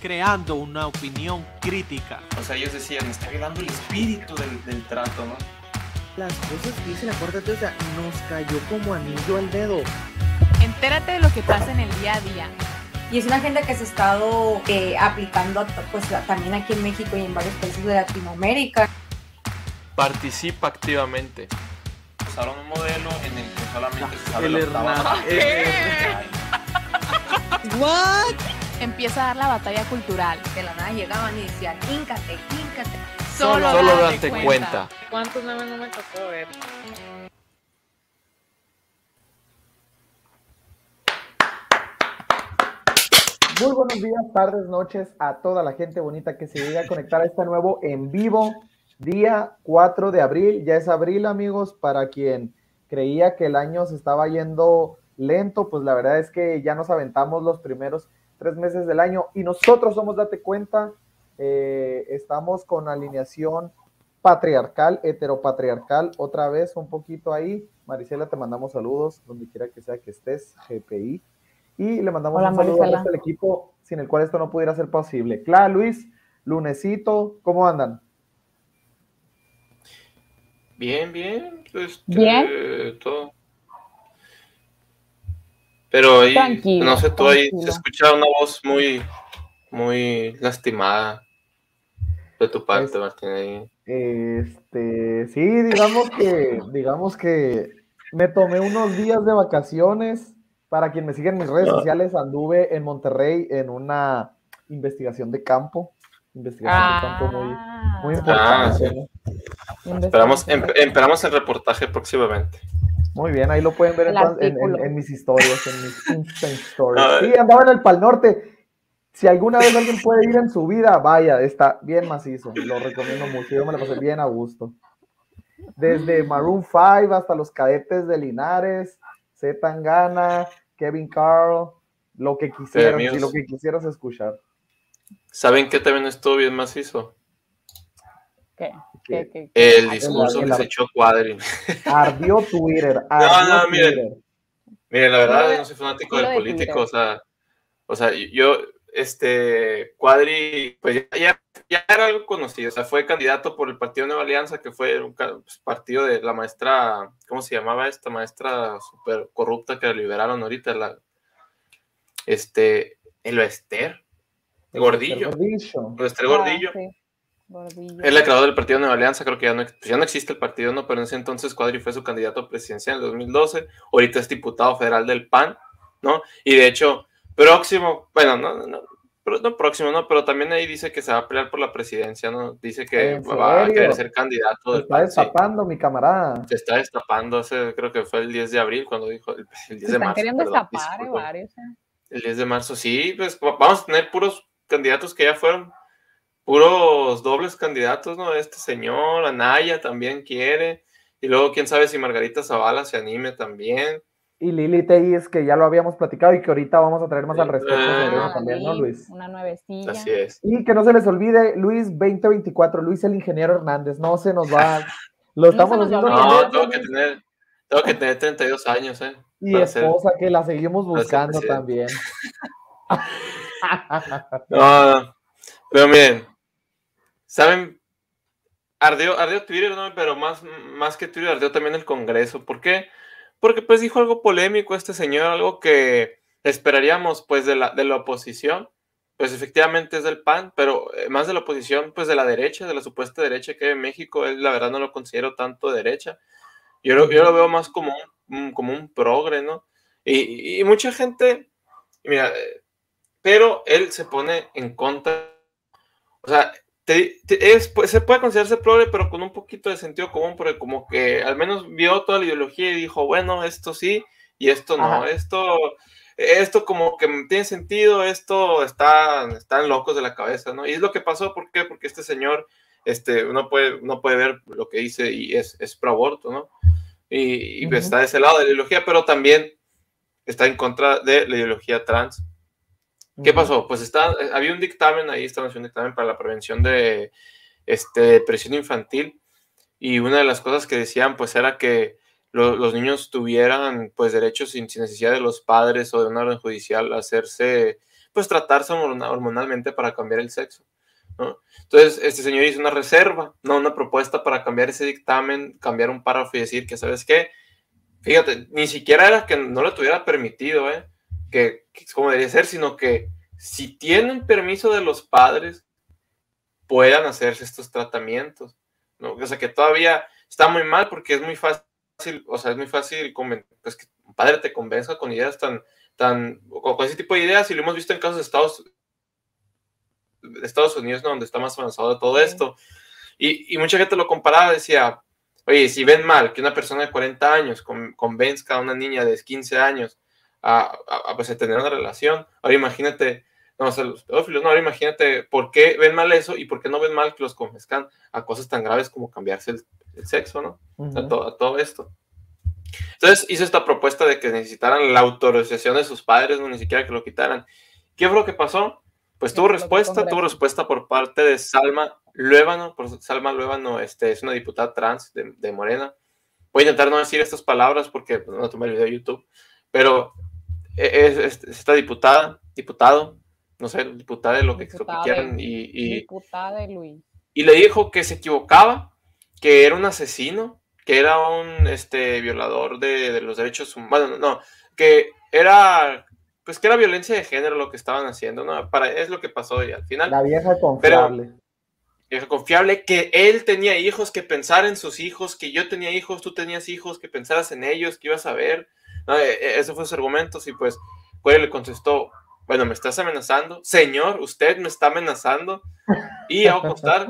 creando una opinión crítica. O sea, ellos decían, está violando el espíritu del, del trato, ¿no? Las cosas que dice la Corte o sea, nos cayó como anillo al dedo. Entérate de lo que pasa en el día a día. Y es una agenda que se ha estado eh, aplicando pues, también aquí en México y en varios países de Latinoamérica. Participa activamente. Usaron un modelo en el que solamente se sabe El. ¿What? Empieza a dar la batalla cultural. De la nada llegaban y decían, híncate, híncate. Solo, Solo date date cuenta. ¿Cuántos memes no me tocó ver? Muy buenos días, tardes, noches a toda la gente bonita que se llega a conectar a este nuevo en vivo, día 4 de abril. Ya es abril, amigos, para quien creía que el año se estaba yendo lento, pues la verdad es que ya nos aventamos los primeros tres meses del año y nosotros somos, date cuenta, eh, estamos con alineación patriarcal, heteropatriarcal, otra vez un poquito ahí. Marisela, te mandamos saludos, donde quiera que sea que estés, GPI. Y le mandamos Hola, un saludo Marisela. al equipo sin el cual esto no pudiera ser posible. Cla, Luis, Lunesito, ¿cómo andan? Bien, bien. Este, Bien. Todo. Pero ahí, Tranquilo, no sé, tú ahí se tranquilo. escucha una voz muy, muy lastimada de tu parte, Es- Martín. Ahí. Este, sí, digamos que, digamos que me tomé unos días de vacaciones. Para quien me sigue en mis redes sociales, anduve en Monterrey en una investigación de campo. Investigación de campo muy, muy importante. sí. ¿no? Esperamos, esperamos el reportaje próximamente. Muy bien, ahí lo pueden ver en, mis historias, en mis Insta stories. Sí, andaba en el Pal Norte. Si alguna vez alguien puede ir en su vida, vaya, está bien macizo. Lo recomiendo mucho. Yo me la pasé bien a gusto. Desde Maroon 5 hasta los cadetes de Linares, Z Tangana, Kevin Carl, lo que quisieras, amigos. y lo que quisieras escuchar. ¿Saben qué también estuvo bien macizo? ¿Qué? ¿Qué? ¿Qué, qué? El discurso que se echó Cuadri. Ardió Twitter. Ardió no, miren. Twitter. Mire, la verdad, yo no soy fanático del de político, o sea, o sea, yo, este, Cuadri, pues ya, ya- era algo conocido, o sea, fue candidato por el Partido Nueva Alianza, que fue un pues, partido de la maestra, ¿cómo se llamaba esta maestra súper corrupta que la liberaron ahorita? La, este, el Ester, Gordillo, Ester Gordillo. Ah, sí. Gordillo. Es la creadora del Partido Nueva Alianza, creo que ya no, ya no existe el partido, ¿no? Pero en ese entonces Cuadri fue su candidato presidencial en el 2012, ahorita es diputado federal del PAN, ¿no? Y de hecho, próximo, bueno, no, no, no, pero- no próximo, ¿no? Pero también ahí dice que se va a pelear por la presidencia, ¿no? Dice que ¿En va a querer ser candidato Se del está PAN, sí. destapando, mi camarada. Se está destapando, hace, creo que fue el 10 de abril cuando dijo, el, el 10 Se de están marzo. queriendo perdón, destapar eh, varios. eh. El 10 de marzo, sí, pues va- vamos a tener puros candidatos que ya fueron, puros dobles candidatos, ¿no? Este señor, Anaya también quiere, y luego quién sabe si Margarita Zavala se anime también. Y Lili Tellez, que ya lo habíamos platicado y que ahorita vamos a traer más al respecto Ah, también, ¿no, Luis? Una nuevecilla. Así es. Y que no se les olvide, Luis 2024, Luis el ingeniero Hernández, no se nos va, lo estamos va haciendo. No, tengo que tener, tengo que tener 32 años, ¿eh? y para ser- esposa que la seguimos buscando también. No, no. Pero miren, ¿saben? Ardió, ardió Twitter, ¿no? Pero más, más que Twitter, ardió también el Congreso. ¿Por qué? Porque pues dijo algo polémico este señor, algo que esperaríamos pues de la, de la oposición. Pues efectivamente es del PAN, pero eh, más de la oposición, pues de la derecha, de la supuesta derecha que hay en México, él la verdad no lo considero tanto derecha. Yo lo, yo lo veo más como un- como un progre, ¿no? Y, y mucha gente, mira, eh, pero él se pone en contra. O sea, te- te- es, pues, se puede considerarse progre, pero con un poquito de sentido común, porque como que al menos vio toda la ideología y dijo, bueno, esto sí y esto no, Ajá. esto, esto como que tiene sentido, esto está, están locos de la cabeza, ¿no? Y es lo que pasó, ¿por qué? Porque este señor, este, uno puede, uno puede ver lo que dice y es, es pro aborto, ¿no? Y, y, pues, está de ese lado de la ideología, pero también está en contra de la ideología trans. ¿Qué pasó? Pues está, había un dictamen ahí, estaba haciendo un dictamen para la prevención de este, depresión infantil y una de las cosas que decían pues era que lo- los niños tuvieran pues derechos sin, sin necesidad de los padres o de una orden judicial a hacerse, pues tratarse hormona- hormonalmente para cambiar el sexo. ¿no? Entonces, este señor hizo una reserva, no una propuesta para cambiar ese dictamen, cambiar un párrafo y decir que, ¿sabes qué? Fíjate, ni siquiera era que no le tuviera permitido, ¿eh? Que, que es como debería ser, sino que si tienen permiso de los padres, puedan hacerse estos tratamientos, ¿no? O sea, que todavía está muy mal porque es muy fácil, o sea, es muy fácil pues, que un padre te convenza con ideas tan, tan, con, con ese tipo de ideas, y lo hemos visto en casos de Estados, de Estados Unidos, ¿no? donde está más avanzado todo esto. Y, y mucha gente lo comparaba, decía, oye, si ven mal que una persona de 40 años con- convenzca a una niña de 15 años a, a, a, pues, a tener una relación, ahora imagínate, no, o sea, los pedófilos, no, ahora imagínate por qué ven mal eso y por qué no ven mal que los convenzcan a cosas tan graves como cambiarse el, el sexo, ¿no? a, to- a todo esto. Entonces hizo esta propuesta de que necesitaran la autorización de sus padres, no ni siquiera que lo quitaran. ¿Qué fue lo que pasó? Pues tuvo que respuesta, tuvo respuesta por parte de Salma Luébano, por Salma Luébano este, es una diputada trans de, de Morena. Voy a intentar no decir estas palabras porque pues, no tomé el video de YouTube, pero es, es- esta diputada, diputado, no sé, diputada de lo que, lo que Diputada. quieran, y, y, Diputada de Luis. y le dijo que se equivocaba, que era un asesino, que era un este, violador de, de los derechos humanos, bueno, no, que era, pues que era violencia de género lo que estaban haciendo, ¿no? Para, es lo que pasó y al final, La vieja confiable. viejo confiable, que él tenía hijos, que pensar en sus hijos, que yo tenía hijos, tú tenías hijos, que pensaras en ellos, que ibas a ver, ¿no? E- e- ese fue su argumento, y pues Cuellar le contestó, bueno, ¿me estás amenazando? Señor, usted me está amenazando. Y hago constar,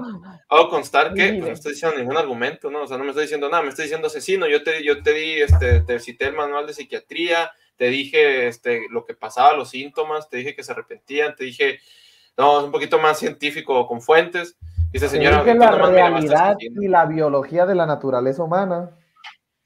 hago constar que pues, no estoy diciendo ningún argumento, ¿no? O sea, no me estoy diciendo nada, me estoy diciendo asesino. Yo te, yo te di, este, te cité el manual de psiquiatría, te dije este, lo que pasaba, los síntomas, te dije que se arrepentían, te dije, no, es un poquito más científico con fuentes. Dice, señora, la realidad asesino". y la biología de la naturaleza humana.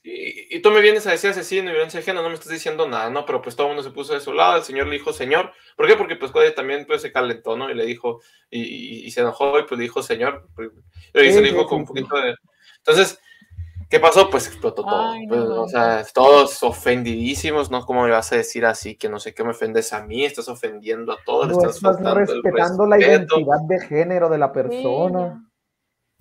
Y, y tú me vienes a decir asesino y violencia de género, no me estás diciendo nada, ¿no? Pero pues todo el mundo se puso de su lado, el señor le dijo señor. ¿Por qué? Porque pues Cody también pues se calentó, ¿no? Y le dijo, y, y- y se enojó y pues le dijo señor. Pues, y se dijo con un poquito de... Entonces, ¿qué pasó? Pues explotó todo. Ay, Pues, no. o sea, todos ofendidísimos, ¿no? ¿Cómo me vas a decir así? Que no sé qué me ofendes a mí, estás ofendiendo a todos, le No estás estás faltando el respetando la identidad de género de la persona. Sí,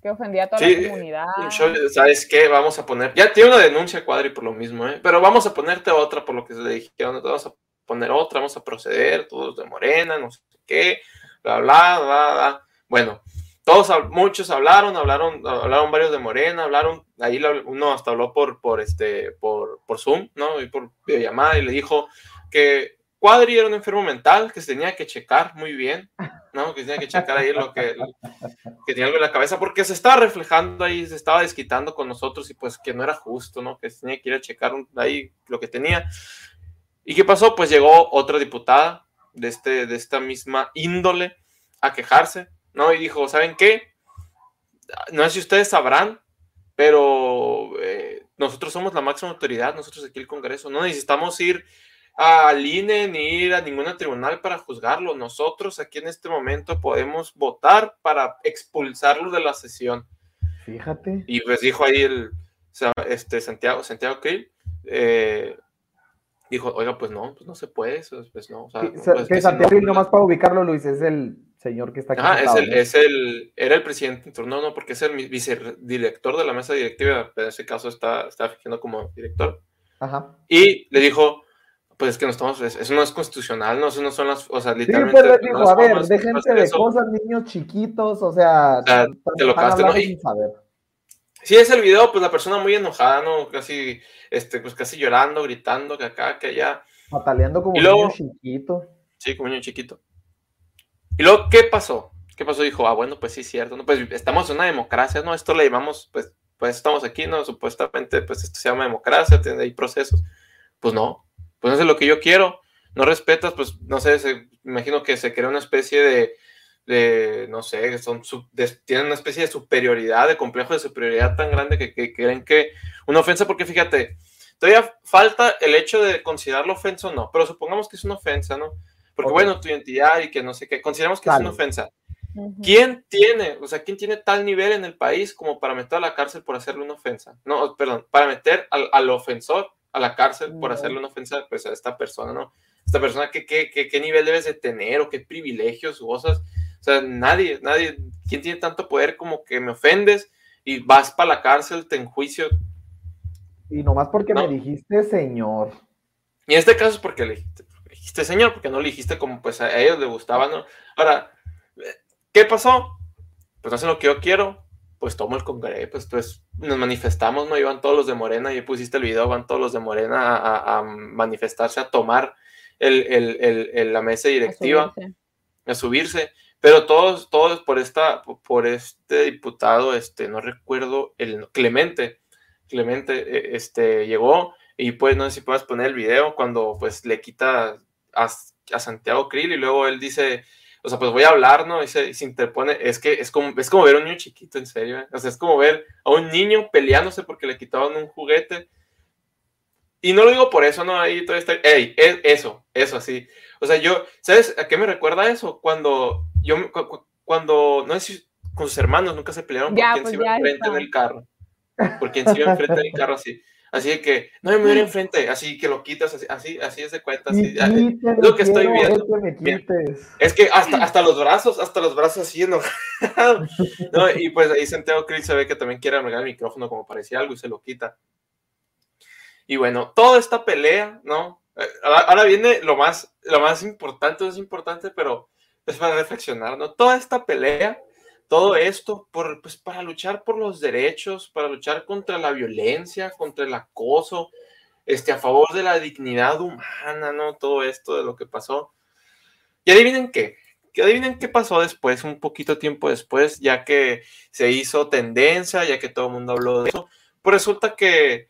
que ofendía a toda Sí, la comunidad. Yo- ¿Sabes qué? Vamos a poner. Ya tiene una denuncia, Cuadri, por lo mismo, ¿eh? Pero vamos a ponerte otra por lo que se le dijeron. Vamos a poner otra, vamos a proceder, todos de Morena, no sé qué, bla, bla, bla, bla. Bueno, todos, muchos hablaron, hablaron, hablaron varios de Morena, hablaron, ahí uno hasta habló por, por, este, por, por Zoom, ¿no? Y por videollamada y le dijo que Cuadri era un enfermo mental, que se tenía que checar muy bien, ¿no? Que tenía que checar ahí lo que, que tenía algo en la cabeza, porque se estaba reflejando ahí, se estaba desquitando con nosotros y pues que no era justo, ¿no? Que tenía que ir a checar ahí lo que tenía. ¿Y qué pasó? Pues llegó otra diputada de, este, de esta misma índole a quejarse, ¿no? Y dijo, ¿saben qué? No sé si ustedes sabrán, pero eh, nosotros somos la máxima autoridad, nosotros aquí el Congreso, no necesitamos ir al INE ni ir a ningún tribunal para juzgarlo. Nosotros aquí en este momento podemos votar para expulsarlo de la sesión. Fíjate. Y pues dijo ahí el este, Santiago, Santiago Krill, eh, dijo, oiga, pues no, pues no se puede, eso, pues no. o sea, Sí, no sa- puedes que Santiago, no, Krill, nomás para ubicarlo, Luis, es el señor que está aquí. Ajá, es el, ¿no? es el, era el presidente en turno, no, porque es el vicedirector de la mesa directiva, pero en ese caso está, está fingiendo como director. Ajá. Y le dijo, pues es que no estamos, es- eso no es constitucional, no, eso no son las, o sea, Sí, literalmente. dijo, es a ver, formas déjense de eso". cosas, niños chiquitos, o sea, O sea, están- te lo están cagaste, ¿no? Y-. Sí, es el video, pues la persona muy enojada, ¿no? Casi, este, pues casi llorando, gritando, que acá, que allá. Pataleando como luego- niño chiquito. Sí, como un niño chiquito. Y luego, ¿qué pasó? ¿Qué pasó? Dijo, ah, bueno, pues sí, cierto, ¿no? Pues estamos en una democracia, ¿no? Esto le llamamos, pues, pues estamos aquí, ¿no? Supuestamente, pues esto se llama democracia, tiene ahí procesos. Pues no, pues no es lo que yo quiero. No respetas, pues, no sé, se- imagino que se crea una especie de, de no sé, que son, sub- de- tienen una especie de superioridad, de complejo de superioridad tan grande que, que creen que una ofensa, porque fíjate, todavía falta el hecho de considerarlo ofensa o no, pero supongamos que es una ofensa, ¿no? Porque bueno, tu identidad y que no sé qué, consideramos que es una ofensa. ¿Quién tiene, o sea, quién tiene tal nivel en el país como para meter a la cárcel por hacerle una ofensa? No, perdón, para meter al, al ofensor a la cárcel por hacerle una ofensa pues, a esta persona, ¿no? esta persona, ¿qué, qué, qué, qué nivel debes de tener o qué privilegios gozas? O sea, nadie, nadie, ¿quién tiene tanto poder como que me ofendes y vas para la cárcel, te enjuicio? Y nomás porque No. me dijiste señor. Y en este caso es porque le dijiste, le dijiste señor, porque no le dijiste como pues a ellos les gustaba, ¿no? Ahora, ¿qué pasó? Pues sé lo que yo quiero, pues tomo el congreso, pues, pues nos manifestamos, ¿no? Iban todos los de Morena, y pusiste el video, van todos los de Morena a, a- a manifestarse, a tomar el, el- el- la mesa a directiva, subirse. a subirse, pero todos, todos por esta, por este diputado, este, no recuerdo, el Clemente, Clemente, eh, este, llegó y pues no sé si puedes poner el video cuando pues le quita a, a Santiago Krill y luego él dice, o sea, pues voy a hablar, ¿no? Y se, y se interpone, es que es como, es como ver a un niño chiquito, en serio, ¿eh? o sea, es como ver a un niño peleándose porque le quitaban un juguete. Y no lo digo por eso, ¿no? Ahí todo está, ey, es- eso, eso así. O sea, yo, ¿sabes a qué me recuerda eso? Cuando yo, cu- cuando, no sé si con sus hermanos nunca se pelearon por Ya, quién pues se iba enfrente en el carro. Por quién se iba enfrente en el carro así. Así que, no me ir enfrente, así que lo quitas, así, así, así es de cuenta. Así, lo que estoy viendo. es que hasta, hasta los brazos, hasta los brazos así enojados. No, y pues ahí Santiago Krill se ve que también quiere arreglar el micrófono como parecía algo y se lo quita. Y bueno, toda esta pelea, ¿no? Eh, Ahora, ahora viene lo más, lo más importante, no es importante, pero es para reflexionar, ¿no? Toda esta pelea, todo esto, por, pues para luchar por los derechos, para luchar contra la violencia, contra el acoso, este, a favor de la dignidad humana, ¿no? Todo esto de lo que pasó. Y adivinen qué, que adivinen qué pasó después, un poquito tiempo después, ya que se hizo tendencia, ya que todo el mundo habló de eso. Pues resulta que,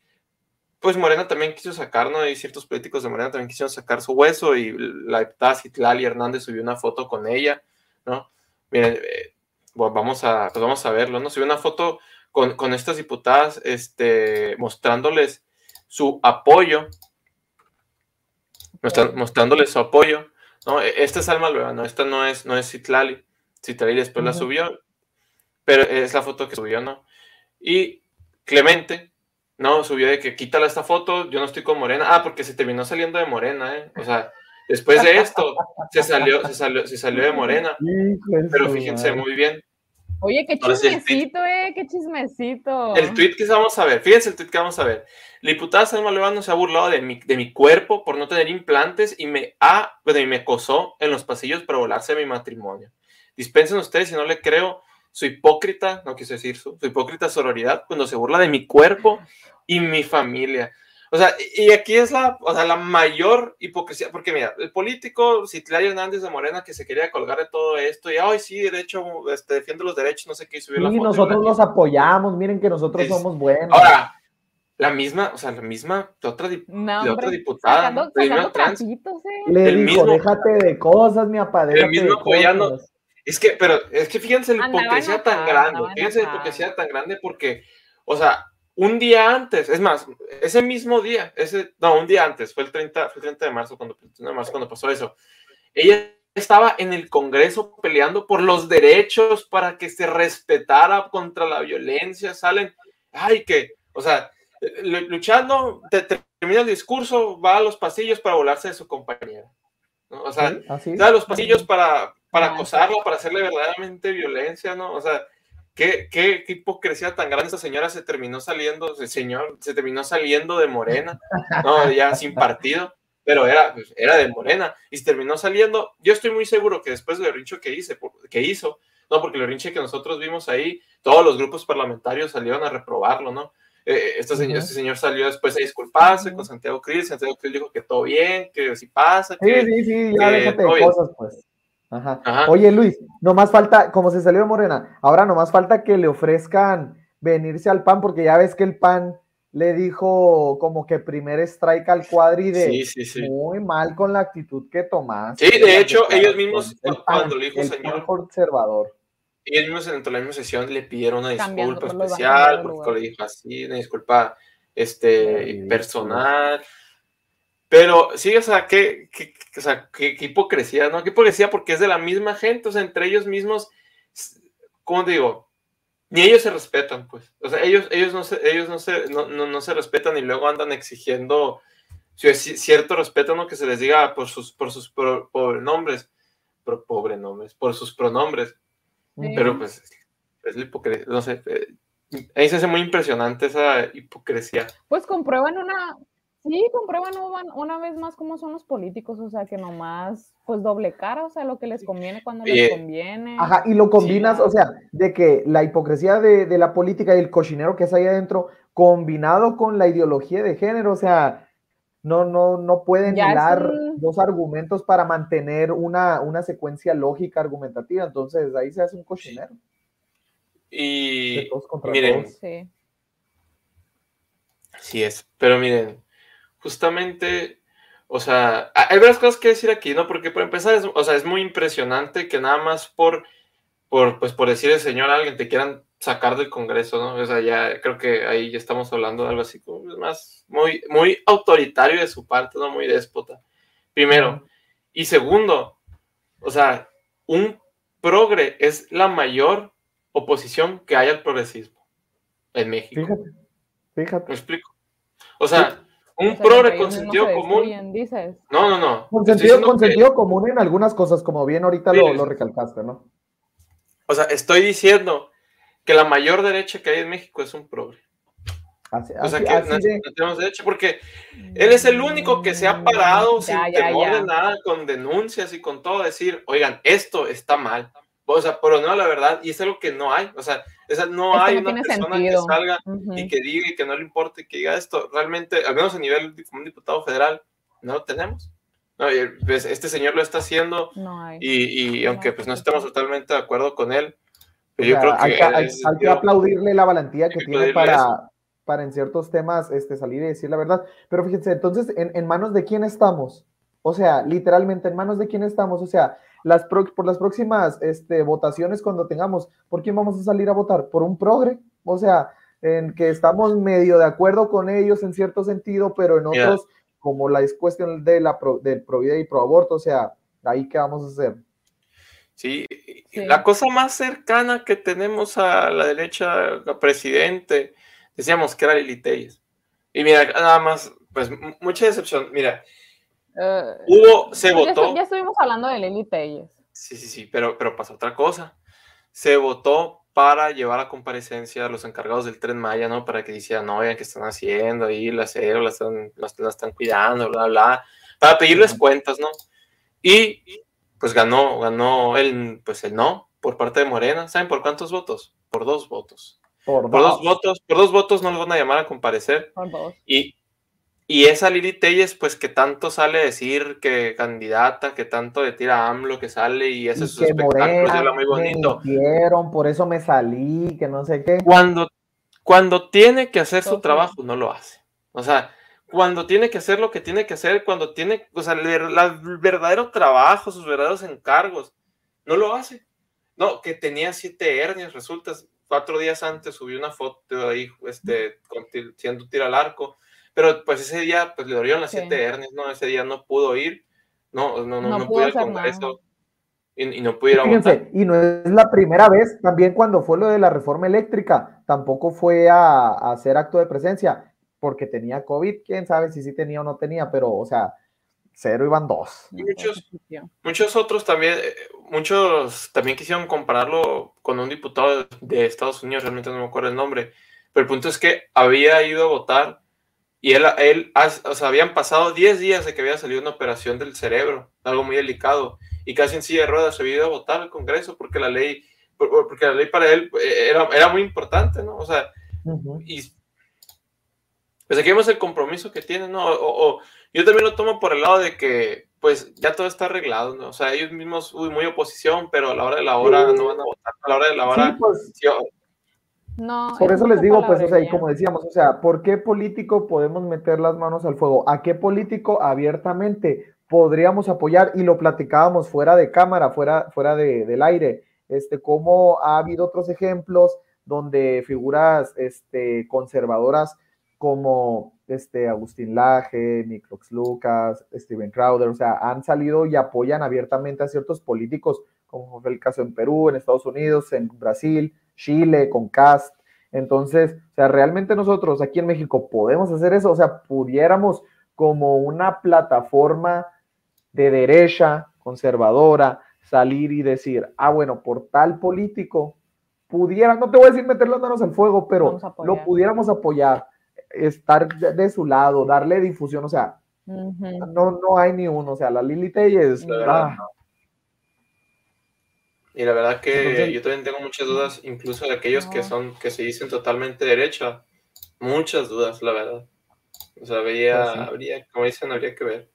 pues Morena también quiso sacar, ¿no? Y ciertos políticos de Morena también quisieron sacar su hueso y la diputada Citlali Hernández subió una foto con ella, ¿no? Miren, eh, bueno, vamos a, pues vamos a verlo, ¿no? Subió una foto con, con estas diputadas, este, mostrándoles su apoyo, mostrándoles su apoyo, ¿no? E- Esta es Alma Lueva, ¿no? Esta no es, no es Citlali. Citlali después la subió, pero es la foto que subió, ¿no? Y Clemente, ¿no? Subió de que quítala esta foto, yo no estoy con Morena. Ah, porque se terminó saliendo de Morena, ¿eh? O sea, después de esto, se salió, se salió, se salió de Morena. De Pero fíjense muy bien, Oye, qué tweet. chismecito, eh, qué chismecito. El tweet que vamos a ver, fíjense el tweet que vamos a ver. La diputada Salma Levano se ha burlado de mi, de mi cuerpo por no tener implantes y me ha, bueno, y me acosó en los pasillos para volarse mi matrimonio. Dispensen ustedes si no le creo su hipócrita, no quise decir su, su hipócrita sororidad cuando se burla de mi cuerpo y mi familia. O sea, y y aquí es la, o sea, la mayor hipocresía, porque mira, el político Citlali Hernández de Morena que se quería colgar de todo esto y, ay, sí, de hecho, este, defiende los derechos, no sé qué, y subió la Sí, foto. y nosotros la- los apoyamos, miren que nosotros Es- somos buenos. Ahora, la misma, o sea, la misma de otra, dip- No, de otra hombre, diputada, sacando, ¿no? De sacando una trans. trapitos, eh. Le el dijo, mismo- déjate de cosas, mi apa, déjate mismo apoyando-. Es que, pero es que fíjense la hipocresía tan grande, fíjense la hipocresía tan grande porque, o sea, un día antes, es más, ese mismo día, ese, no, un día antes, fue el 30, fue el 30 de marzo cuando, 30 de marzo cuando pasó eso, ella estaba en el Congreso peleando por los derechos para que se respetara contra la violencia, salen, ay, que, o sea, lu- luchando, te- te- termina el discurso, va a los pasillos para volarse de su compañera. ¿no? O sea, Sí, así. da los pasillos para, para acosarla, para hacerle verdaderamente violencia, ¿no? O sea, ¿qué, qué, qué hipocresía tan grande esa señora se terminó saliendo, señor se terminó saliendo de Morena, ¿no? Ya sin partido, pero era, pues, era de Morena y se terminó saliendo. Yo estoy muy seguro que después del rincho que, hice, que hizo, no, porque el rinche que nosotros vimos ahí, todos los grupos parlamentarios salieron a reprobarlo, ¿no? Eh, este, señor, este señor salió después a disculparse con Santiago Krill, Santiago Krill dijo que todo bien, que si pasa, Sí, que... sí, sí, ya que déjate de cosas, pues. Ajá. Ajá. Oye, Luis, nomás falta, como se salió de Morena, ahora nomás falta que le ofrezcan venirse al PAN, porque ya ves que el PAN le dijo como que primer strike al cuadri de Sí, sí, sí. muy mal con la actitud que tomaste. Sí, de hecho, ellos mismos, El cu- cuando le dijo el señor- conservador. Y ellos mismos dentro de la misma sesión le pidieron una disculpa especial porque le dijo así, una disculpa este, personal. Pero sí, o sea, qué, qué- o sea, qué, qué hipocresía, ¿no? Qué hipocresía porque es de la misma gente, o sea, entre ellos mismos, ¿cómo digo? Ni ellos se respetan, pues. O sea, ellos, ellos, no, se, ellos no, se, no, no, no se respetan y luego andan exigiendo cierto respeto, ¿no? Que se les diga por sus, por sus pro- nombres, por pobre nombres, por sus pronombres. Sí. Pero pues es la hipocresía, no sé, eh, ahí se hace muy impresionante esa hipocresía. Pues comprueban una, sí, comprueban una, una vez más cómo son los políticos, o sea, que nomás, pues doble cara, o sea, lo que les conviene cuando les conviene. Ajá, y lo combinas, Sí. o sea, de que la hipocresía de, de la política y el cochinero que es ahí adentro, combinado con la ideología de género, o sea, no, no, no pueden hilar un- dos argumentos para mantener una, una secuencia lógica argumentativa, entonces ahí se hace un cochinero. De Y todos contra miren, todos. Sí. Sí es, pero miren, justamente, o sea, ha- hay varias cosas que decir aquí, ¿no? Porque por empezar, es, o sea, es muy impresionante que nada más por, por, pues por decir el señor a alguien te quieran sacar del Congreso, ¿no? O sea, ya creo que ahí ya estamos hablando de algo así como es más, muy, muy autoritario de su parte, ¿no? Muy déspota. Primero. Y segundo, o sea, un progre es la mayor oposición que hay al progresismo en México. Fíjate, ¿Me fíjate. explico? O sea, un O sea, progre con sentido se común. dices. No, no, no. Con sentido, con que- sentido común en algunas cosas, como bien ahorita lo, Sí. lo recalcaste, ¿no? O sea, estoy diciendo que la mayor derecha que hay en México es un progre. Así, O sea, así- que así no, de- no tenemos derecho porque él es el único que se ha parado sin Ya, ya, temor ya. de nada, con denuncias y con todo, decir, oigan, esto está mal. O sea, pero no la verdad, y es algo que no hay. O sea, esa- no Es que hay no una persona sentido. que salga Ujú. y que diga y que no le importe que diga esto. Realmente, al menos a nivel de un diputado federal, no lo tenemos. No, y, pues, este señor lo está haciendo No hay. y, y No, aunque pues no estamos totalmente de acuerdo con él, pero yo sea, creo hay, que en hay- ese hay que sentido- aplaudirle la valentía que hay que tiene para, para en ciertos temas este, salir y decir la verdad. Pero fíjense, entonces, ¿en, en manos de quién estamos? O sea, literalmente, ¿en manos de quién estamos? O sea, las pro- por las próximas este, votaciones cuando tengamos, ¿por quién vamos a salir a votar? ¿Por un progre? O sea, en que estamos medio de acuerdo con ellos en cierto sentido, pero en otros, como la es cuestión de la pro, del pro vida y pro aborto, o sea, ahí qué vamos a hacer. Sí, Sí. la cosa más cercana que tenemos a la derecha a presidente, decíamos que era Lili Telles. Y mira, nada más, pues mucha decepción. Mira, Eh, hubo, se ya, votó. ya estuvimos hablando de Lili Telles. Sí, sí, sí, pero, pero pasó otra cosa. Se votó para llevar a comparecencia a los encargados del Tren Maya, ¿no? Para que dijeran, no, vean qué están haciendo ahí, la cero, la están, la, la están cuidando, bla, bla, para pedirles cuentas, ¿no? Y pues ganó, ganó el, pues el no por parte de Morena. ¿Saben por cuántos votos? Por dos votos. Por, Por dos dos. votos, por dos votos no los van a llamar a comparecer. Por dos. Y, y esa Lili Telles, pues que tanto sale a decir que candidata, que tanto le tira a AMLO, que sale y hace y sus que espectáculos y Morena habla muy me bonito. mintieron, por eso me salí, que no sé qué. Cuando, cuando tiene que hacer su trabajo, no lo hace. O sea, cuando tiene que hacer lo que tiene que hacer, cuando tiene, o sea, el, el verdadero trabajo, sus verdaderos encargos, no lo hace. No, que tenía siete hernias, resulta, cuatro días antes subió una foto ahí, este, con siendo tiro al arco, pero pues ese día, pues le dolieron las Sí. siete hernias, ¿no? Ese día no pudo ir, no, no, no, No no, pudo al. Congreso y, y no votar. Fíjense, y no es la primera vez, también cuando fue lo de la reforma eléctrica, tampoco fue a, a hacer acto de presencia, porque tenía COVID, quién sabe si sí tenía o no tenía, pero, o sea, cero iban dos. Y muchos. Muchos otros también, eh, muchos también quisieron compararlo con un diputado de Estados Unidos, realmente no me acuerdo el nombre, pero el punto es que había ido a votar y él, él o sea, habían pasado 10 días de que había salido una operación del cerebro, algo muy delicado, y casi en silla de ruedas se había ido a votar al Congreso porque la ley, por- por- porque la ley para él eh, era, era muy importante, ¿no? O sea, Ujú. y pues aquí vemos el compromiso que tienen, ¿no? O, o- yo también lo tomo por el lado de que, pues, ya todo está arreglado, ¿no? O sea, ellos mismos, uy, muy oposición, pero a la hora de la hora Sí. no van a votar, a la hora de la hora, Sí, pues, sí, No, por es eso les digo, pues, o sea, y como decíamos, o sea, ¿por qué político podemos meter las manos al fuego? ¿A qué político abiertamente podríamos apoyar? Y lo platicábamos fuera de cámara, fuera, fuera de- del aire, este, cómo ha habido otros ejemplos donde figuras este, conservadoras como este, Agustín Laje, Miklox Lucas, Steven Crowder, o sea, han salido y apoyan abiertamente a ciertos políticos, como fue el caso en Perú, en Estados Unidos, en Brasil, Chile, con Cast. Entonces, o sea, realmente nosotros aquí en México podemos hacer eso, o sea, pudiéramos como una plataforma de derecha conservadora salir y decir, ah, bueno, por tal político pudiera, no te voy a decir meter las manos al fuego, pero lo pudiéramos apoyar, estar de, de su lado, darle difusión, o sea, no, no hay ni uno, o sea, la Lili Telles, Y la verdad que yo también tengo muchas dudas, incluso de aquellos que son, que se dicen totalmente derecha. Muchas dudas, la verdad. O sea, habría, Pues sí. habría, como dicen, habría que ver.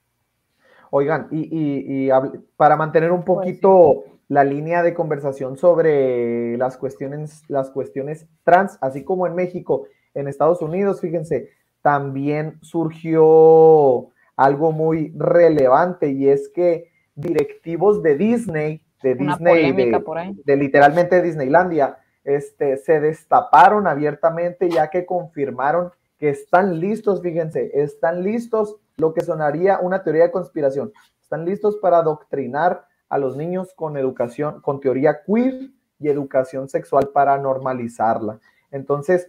Oigan, y, y- para mantener un Pues poquito la línea de conversación sobre las cuestiones, las cuestiones trans, así como en México, en Estados Unidos, fíjense, también surgió algo muy relevante y es que directivos de Disney, de Una Disney, de literalmente Disneylandia, este, se destaparon abiertamente ya que confirmaron que están listos, fíjense, están listos, lo que sonaría una teoría de conspiración, están listos para adoctrinar a los niños con educación, con teoría queer y educación sexual para normalizarla. Entonces,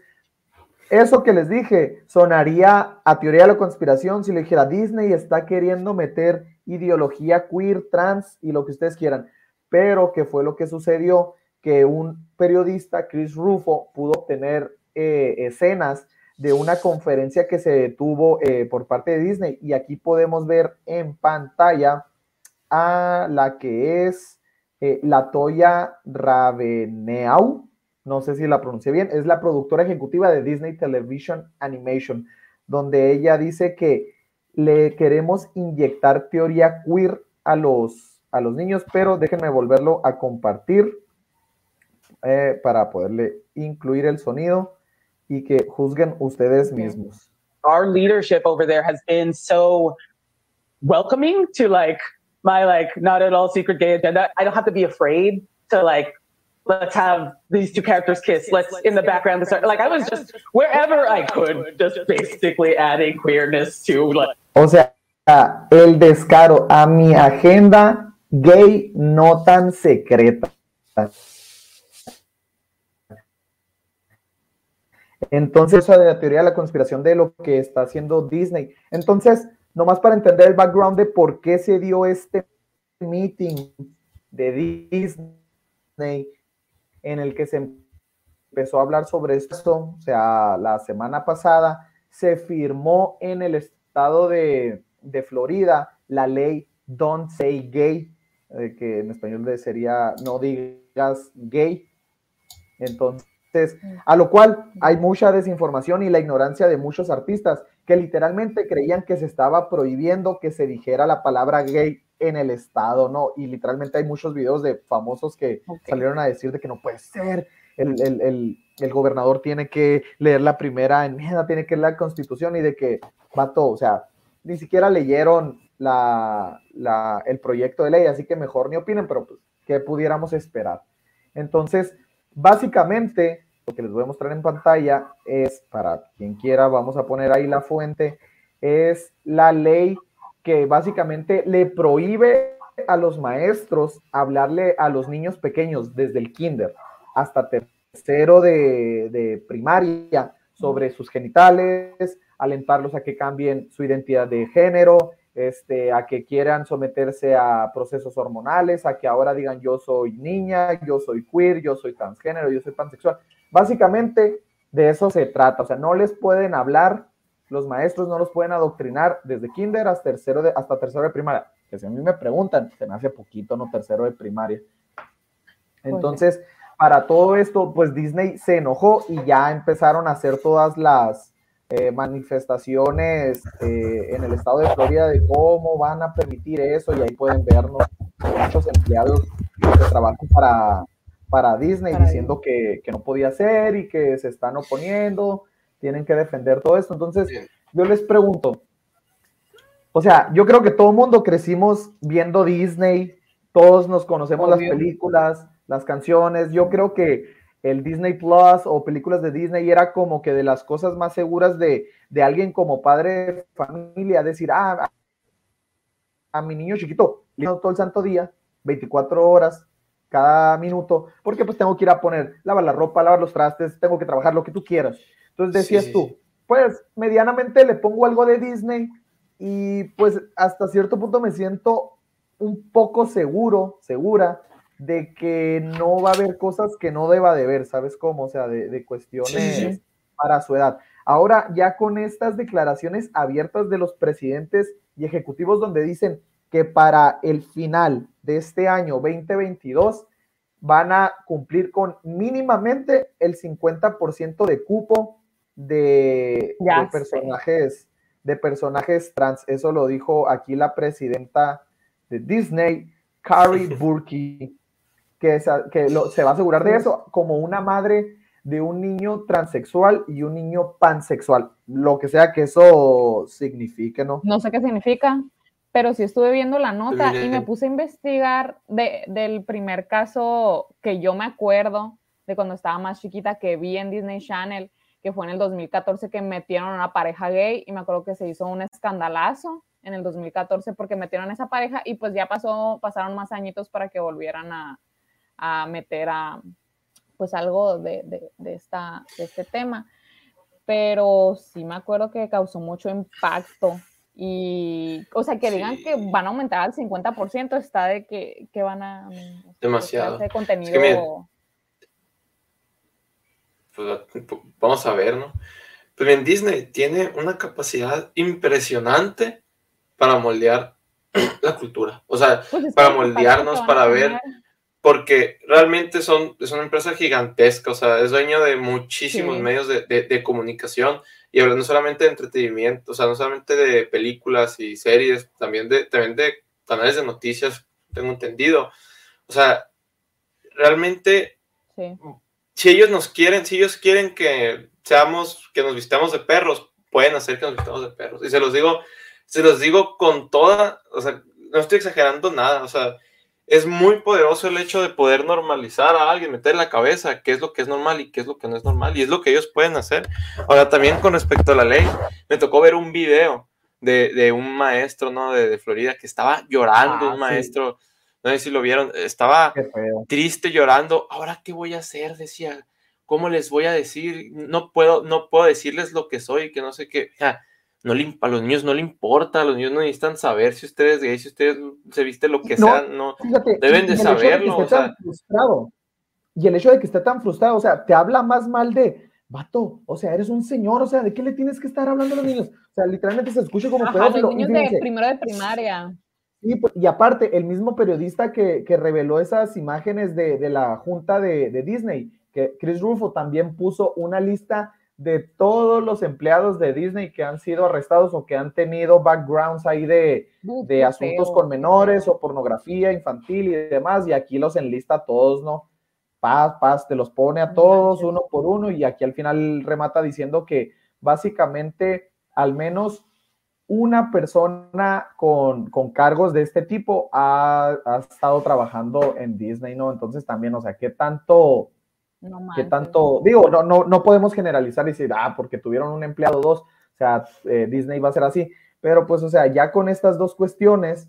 eso que les dije sonaría a teoría de la conspiración si le dijera Disney está queriendo meter ideología queer, trans y lo que ustedes quieran pero que fue lo que sucedió, que un periodista, Chris Rufo, pudo obtener eh, escenas de una conferencia que se tuvo eh, por parte de Disney. Y aquí podemos ver en pantalla a la que es eh, Latoya Raveneau, no sé si la pronuncié bien, es la productora ejecutiva de Disney Television Animation, donde ella dice que le queremos inyectar teoría queer a los, a los niños, pero déjenme volverlo a compartir eh, para poderle incluir el sonido y que juzguen ustedes mismos. our leadership over there has been so welcoming to like my like not at all secret gay agenda. I don't have to be afraid to like let's have these two characters kiss. Let's in the background. Start, like I was just wherever I could, just basically adding queerness to like O sea, el descaro a mi agenda gay no tan secreta. Entonces, esa de la teoría de la conspiración de lo que está haciendo Disney. Entonces, nomás para entender el background de por qué se dio este meeting de Disney en el que se empezó a hablar sobre esto, o sea, la semana pasada se firmó en el estado de Florida la ley Don't Say Gay, eh, que en español sería no digas gay. Entonces, a lo cual hay mucha desinformación y la ignorancia de muchos artistas que literalmente creían que se estaba prohibiendo que se dijera la palabra gay en el estado, ¿no? Y literalmente hay muchos videos de famosos que salieron a decir de que no puede ser, el, el- el- el gobernador tiene que leer la primera enmienda, tiene que leer la constitución y de que, vato, o sea, ni siquiera leyeron la, el proyecto de ley, así que mejor ni opinen, pero pues, ¿qué pudiéramos esperar? Entonces, básicamente, lo que les voy a mostrar en pantalla es, para quien quiera, vamos a poner ahí la fuente, es la ley que básicamente le prohíbe a los maestros hablarle a los niños pequeños desde el kinder hasta tercero de, de primaria sobre sus genitales, alentarlos a que cambien su identidad de género, este, a que quieran someterse a procesos hormonales, a que ahora digan yo soy niña, yo soy queer, yo soy transgénero, yo soy pansexual. Básicamente de eso se trata, o sea, no les pueden hablar, los maestros no los pueden adoctrinar desde kinder hasta tercero de, hasta tercero de primaria, que si a mí me preguntan, se me hace poquito, no tercero de primaria. Entonces, para todo esto, pues Disney se enojó y ya empezaron a hacer todas las eh, manifestaciones eh, en el estado de Florida de cómo van a permitir eso y ahí pueden vernos muchos empleados que trabajan para, para Disney Para diciendo que, que no podía ser y que se están oponiendo, tienen que defender todo esto. Entonces, yo les pregunto, o sea, yo creo que todo el mundo crecimos viendo Disney, todos nos conocemos las películas, las canciones, yo creo que el Disney Plus o películas de Disney era como que de las cosas más seguras de, de alguien como padre de familia, decir, ah, a, a mi niño chiquito, le todo el santo día, 24 horas, cada minuto, porque pues tengo que ir a poner, lavar la ropa, lavar los trastes, tengo que trabajar lo que tú quieras. Entonces decías sí, tú, pues medianamente le pongo algo de Disney y pues hasta cierto punto me siento un poco seguro, segura, de que no va a haber cosas que no deba de ver, ¿sabes cómo? O sea, de, de cuestiones Sí, sí. para su edad. Ahora, ya con estas declaraciones abiertas de los presidentes y ejecutivos donde dicen que para el final de este año 2022 van a cumplir con mínimamente el 50% de cupo de, sé. personajes de personajes trans. Eso lo dijo aquí la presidenta de Disney, Carrie Burke, que, esa- que lo- se va a asegurar de eso como una madre de un niño transexual y un niño pansexual, lo que sea que eso signifique, ¿no? No sé qué significa, pero sí estuve viendo la nota y me puse a investigar de, del primer caso que yo me acuerdo de cuando estaba más chiquita que vi en Disney Channel, que fue en el 2014 que metieron a una pareja gay y me acuerdo que se hizo un escandalazo en el 2014 porque metieron a esa pareja y pues ya pasó, pasaron más añitos para que volvieran a, a meter a pues algo de, de- de esta, de este tema pero sí me acuerdo que causó mucho impacto. Y, o sea, que digan Sí. que van a aumentar al 50%, está de que, que van a... Demasiado. De Es contenido. que pues, vamos a ver, ¿no? Pues bien, Disney tiene una capacidad impresionante para moldear la cultura. O sea, pues, es para moldearnos, para ver porque realmente son, es una empresa gigantesca, o sea, es dueño de muchísimos Sí. medios de, de- de comunicación y hablando no solamente de entretenimiento, o sea, no solamente de películas y series, también de, también de canales de noticias, tengo entendido. O sea, realmente, Sí. si ellos nos quieren, si ellos quieren que seamos, que nos vistamos de perros, pueden hacer que nos vistamos de perros. Y se los digo, se los digo con toda, o sea, no estoy exagerando nada, o sea, es muy poderoso el hecho de poder normalizar a alguien, meter en la cabeza qué es lo que es normal y qué es lo que no es normal, y es lo que ellos pueden hacer. Ahora, también con respecto a la ley, me tocó ver un video de, de un maestro, ¿no? De, de Florida, que estaba llorando, Ah, un sí. maestro, no sé si lo vieron, estaba triste llorando. Ahora qué voy a hacer, decía. ¿Cómo les voy a decir? No puedo, no puedo decirles lo que soy, que no sé qué. O sea, no le, a los niños no le importa, a los niños no necesitan saber si ustedes gay, si ustedes se viste lo que No, sean, no. Fíjate, Deben y de el hecho que saberlo, o sea. tan frustrado, y el hecho de que esté tan frustrado, o sea, te habla más mal de, vato, o sea, eres un señor, o sea, ¿de qué le tienes que estar hablando a los niños? O sea, literalmente se escucha como Ajá, pedófilo. los niños de primero de primaria. Y, pues, y aparte, el mismo periodista que, que reveló esas imágenes de, de la junta de, de Disney, que Chris Rufo también puso una lista de todos los empleados de Disney que han sido arrestados o que han tenido backgrounds ahí de, de asuntos con menores o pornografía infantil y demás, y aquí los enlista a todos, ¿no? Paz, paz, te los pone a todos uno por uno, y aquí al final remata diciendo que básicamente al menos una persona con, con cargos de este tipo ha, ha estado trabajando en Disney, ¿no? Entonces también, o sea, ¿qué tanto, No manches. tanto, digo, no, no, no podemos generalizar y decir, ah, porque tuvieron un empleado dos, o sea, eh, Disney va a ser así, pero pues, o sea, ya con estas dos cuestiones,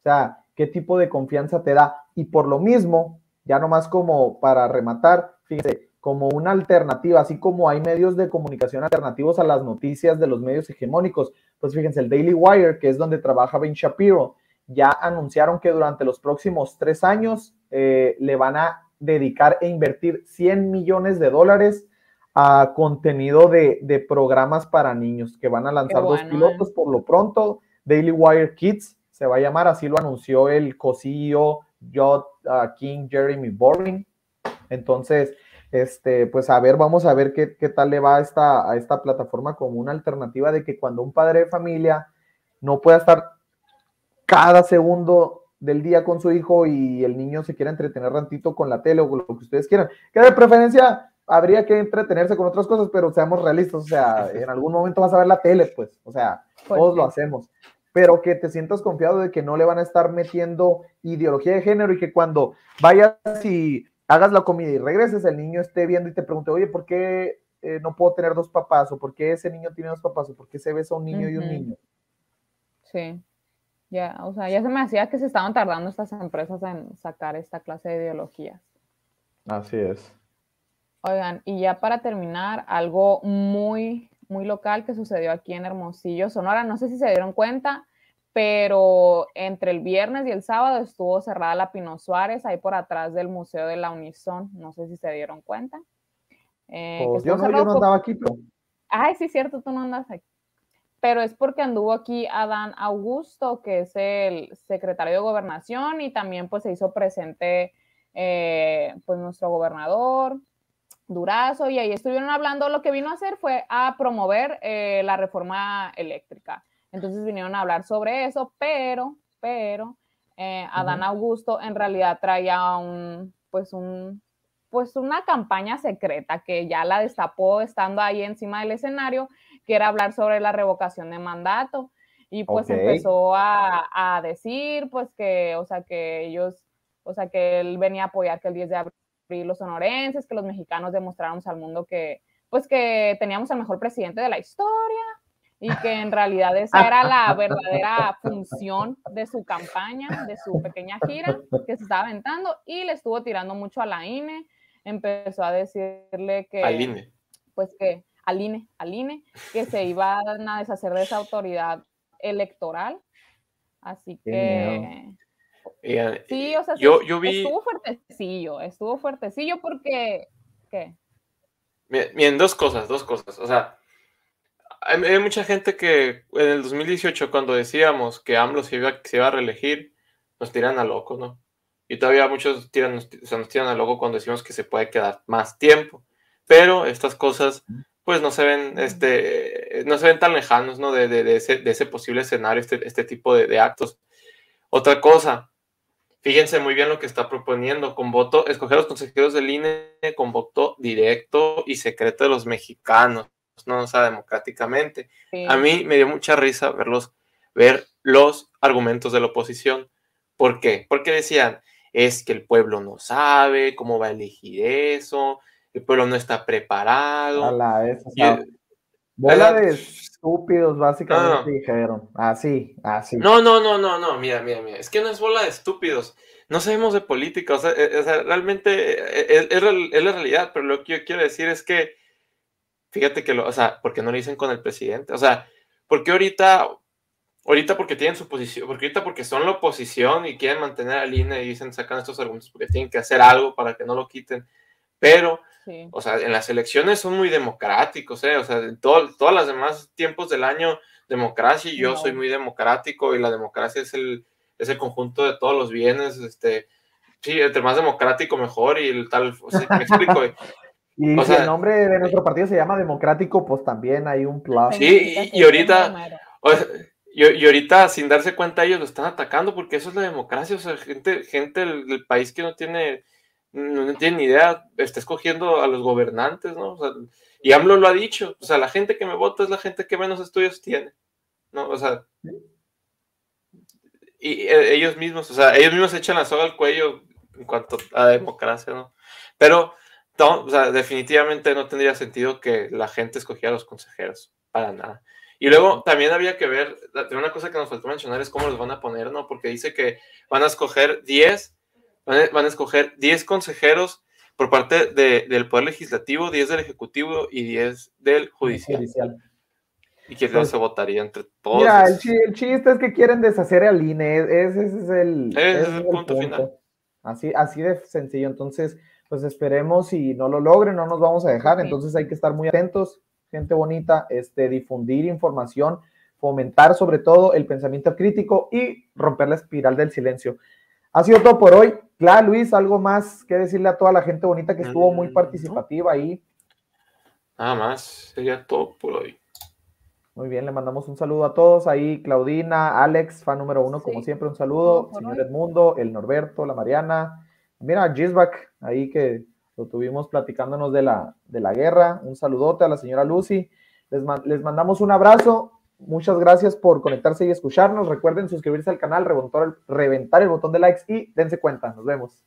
o sea, ¿qué tipo de confianza te da? Y por lo mismo, ya nomás como para rematar, fíjense, como una alternativa, así como hay medios de comunicación alternativos a las noticias de los medios hegemónicos, pues fíjense, el Daily Wire, que es donde trabaja Ben Shapiro, ya anunciaron que durante los próximos tres años eh, le van a dedicar e invertir 100 millones de dólares a contenido de, de programas para niños, que van a lanzar dos pilotos por lo pronto. Daily Wire Kids se va a llamar, así lo anunció el co-CEO Jod uh, King Jeremy Boring. Entonces, este, pues a ver, vamos a ver qué, qué tal le va a esta, a esta plataforma como una alternativa de que cuando un padre de familia no pueda estar cada segundo del día con su hijo y el niño se quiera entretener rantito con la tele o con lo que ustedes quieran, que de preferencia habría que entretenerse con otras cosas, pero seamos realistas, o sea, en algún momento vas a ver la tele, pues, o sea, Pues todos sí. lo hacemos, pero que te sientas confiado de que no le van a estar metiendo ideología de género y que cuando vayas y hagas la comida y regreses, el niño esté viendo y te pregunte, oye, ¿por qué eh, no puedo tener dos papás? ¿O por qué ese niño tiene dos papás? ¿O por qué se besa un niño y un niño? Sí. Ya, o sea, ya se me hacía que se estaban tardando estas empresas en sacar esta clase de ideologías. Así es. Oigan, y ya para terminar, algo muy muy local que sucedió aquí en Hermosillo, Sonora. No sé si se dieron cuenta, pero entre el viernes y el sábado estuvo cerrada la Pino Suárez, ahí por atrás del Museo de la Unison. No sé si se dieron cuenta. Eh, Pues yo, no, yo no andaba aquí, pero Ay, sí, cierto, tú no andas aquí. Pero es porque anduvo aquí Adán Augusto, que es el secretario de Gobernación, y también pues se hizo presente eh, pues nuestro gobernador Durazo, y ahí estuvieron hablando, lo que vino a hacer fue a promover eh, la reforma eléctrica. Entonces vinieron a hablar sobre eso, pero, pero, eh, Adán Augusto en realidad traía un, pues un, pues una campaña secreta que ya la destapó estando ahí encima del escenario, que era hablar sobre la revocación de mandato. Y pues Ok. empezó a, a decir, pues que, o sea, que ellos, o sea, que él venía a apoyar que el 10 de abril los sonorenses, que los mexicanos demostráramos al mundo que, pues que teníamos el mejor presidente de la historia y que en realidad esa era la verdadera función de su campaña, de su pequeña gira que se estaba aventando y le estuvo tirando mucho a la INE, empezó a decirle que Al INE. pues que al INE, al INE, que se iban a deshacer de esa autoridad electoral. Así que Y, eh, sí, o sea, sí, yo, yo vi, estuvo fuertecillo, estuvo fuertecillo porque ¿qué? Miren, dos cosas, dos cosas. O sea, hay, hay mucha gente que en el 2018, cuando decíamos que AMLO se iba, se iba a reelegir, nos tiran a loco, ¿no? Y todavía muchos tiran, o sea, nos tiran a loco cuando decimos que se puede quedar más tiempo. Pero estas cosas, pues no se ven, este, no se ven tan lejanos, ¿no? De, de- de ese, de ese posible escenario, este, este tipo de, actos. Otra cosa, fíjense muy bien lo que está proponiendo, con voto, escoger a los consejeros del INE con voto directo y secreto de los mexicanos, no o sea, democráticamente. Sí. A mí me dio mucha risa verlos, ver los argumentos de la oposición. ¿Por qué? Porque decían, es que el pueblo no sabe cómo va a elegir eso, el pueblo no está preparado. a la vez, o bola de estúpidos, básicamente No, dijeron. Así, así. No, no, no, no, no, mira, mira, mira, es que no es bola de estúpidos, no sabemos de política, o sea, eh, realmente eh, es, es la realidad, pero lo que yo quiero decir es que, fíjate que, lo, o sea, ¿por qué no lo dicen con el presidente? O sea, ¿por qué ahorita, ahorita porque tienen su posición, porque ahorita porque son la oposición y quieren mantener al INE y dicen, sacan estos argumentos porque tienen que hacer algo para que no lo quiten, pero Sí. o sea, en las elecciones son muy democráticos, ¿eh? O sea, en todo, todos los demás tiempos del año, democracia, y yo No. soy muy democrático, y la democracia es el, es el conjunto de todos los bienes, este, sí, entre más democrático mejor, y el tal, o sea, me explico, ¿eh? Y o si sea- el nombre de nuestro partido se llama Democrático, pues también hay un plus. Sí, y- y ahorita- O sea, y, y ahorita, sin darse cuenta, ellos lo están atacando, porque eso es la democracia, o sea, gente, gente del, del país que no tiene, no, tiene ni idea, está escogiendo a los gobernantes, ¿no? O sea, y AMLO lo ha dicho, o sea, la gente que me vota es la gente que menos estudios tiene, ¿no? O sea, y eh, ellos mismos, o sea, ellos mismos echan la soga al cuello en cuanto a democracia, ¿no? Pero, definitivamente no tendría sentido que la gente escogiera a los consejeros, para nada. Y luego también había que ver, una cosa que nos faltó mencionar es cómo los van a poner, ¿no? Porque dice que van a escoger 10, van a, van a escoger 10 consejeros por parte de- del Poder Legislativo, 10 del Ejecutivo y 10 del Judicial. Judicial. Y que no Pues, se votaría entre todos. Mira, el, chiste es que quieren deshacer al INE. Ese, ese es el, Ese es ese el punto final. Así, así de sencillo. Entonces, pues esperemos si no lo logren, no nos vamos a dejar. Entonces hay que estar muy atentos, gente bonita, este, difundir información, fomentar sobre todo el pensamiento crítico y romper la espiral del silencio. Ha sido todo por hoy. Claro, Luis, algo más que decirle a toda la gente bonita que estuvo muy Mm, participativa ahí. Nada más, sería todo por hoy. Muy bien, le mandamos un saludo a todos ahí, Claudina, Alex, fan número uno, como siempre, un saludo, señor hoy. Edmundo, el Norberto, la Mariana, mira, Gisbach, ahí que lo tuvimos platicándonos de la, de la guerra, un saludote a la señora Lucy, les, les mandamos un abrazo, muchas gracias por conectarse y escucharnos, recuerden suscribirse al canal, reventar el, botón de likes y dense cuenta, nos vemos.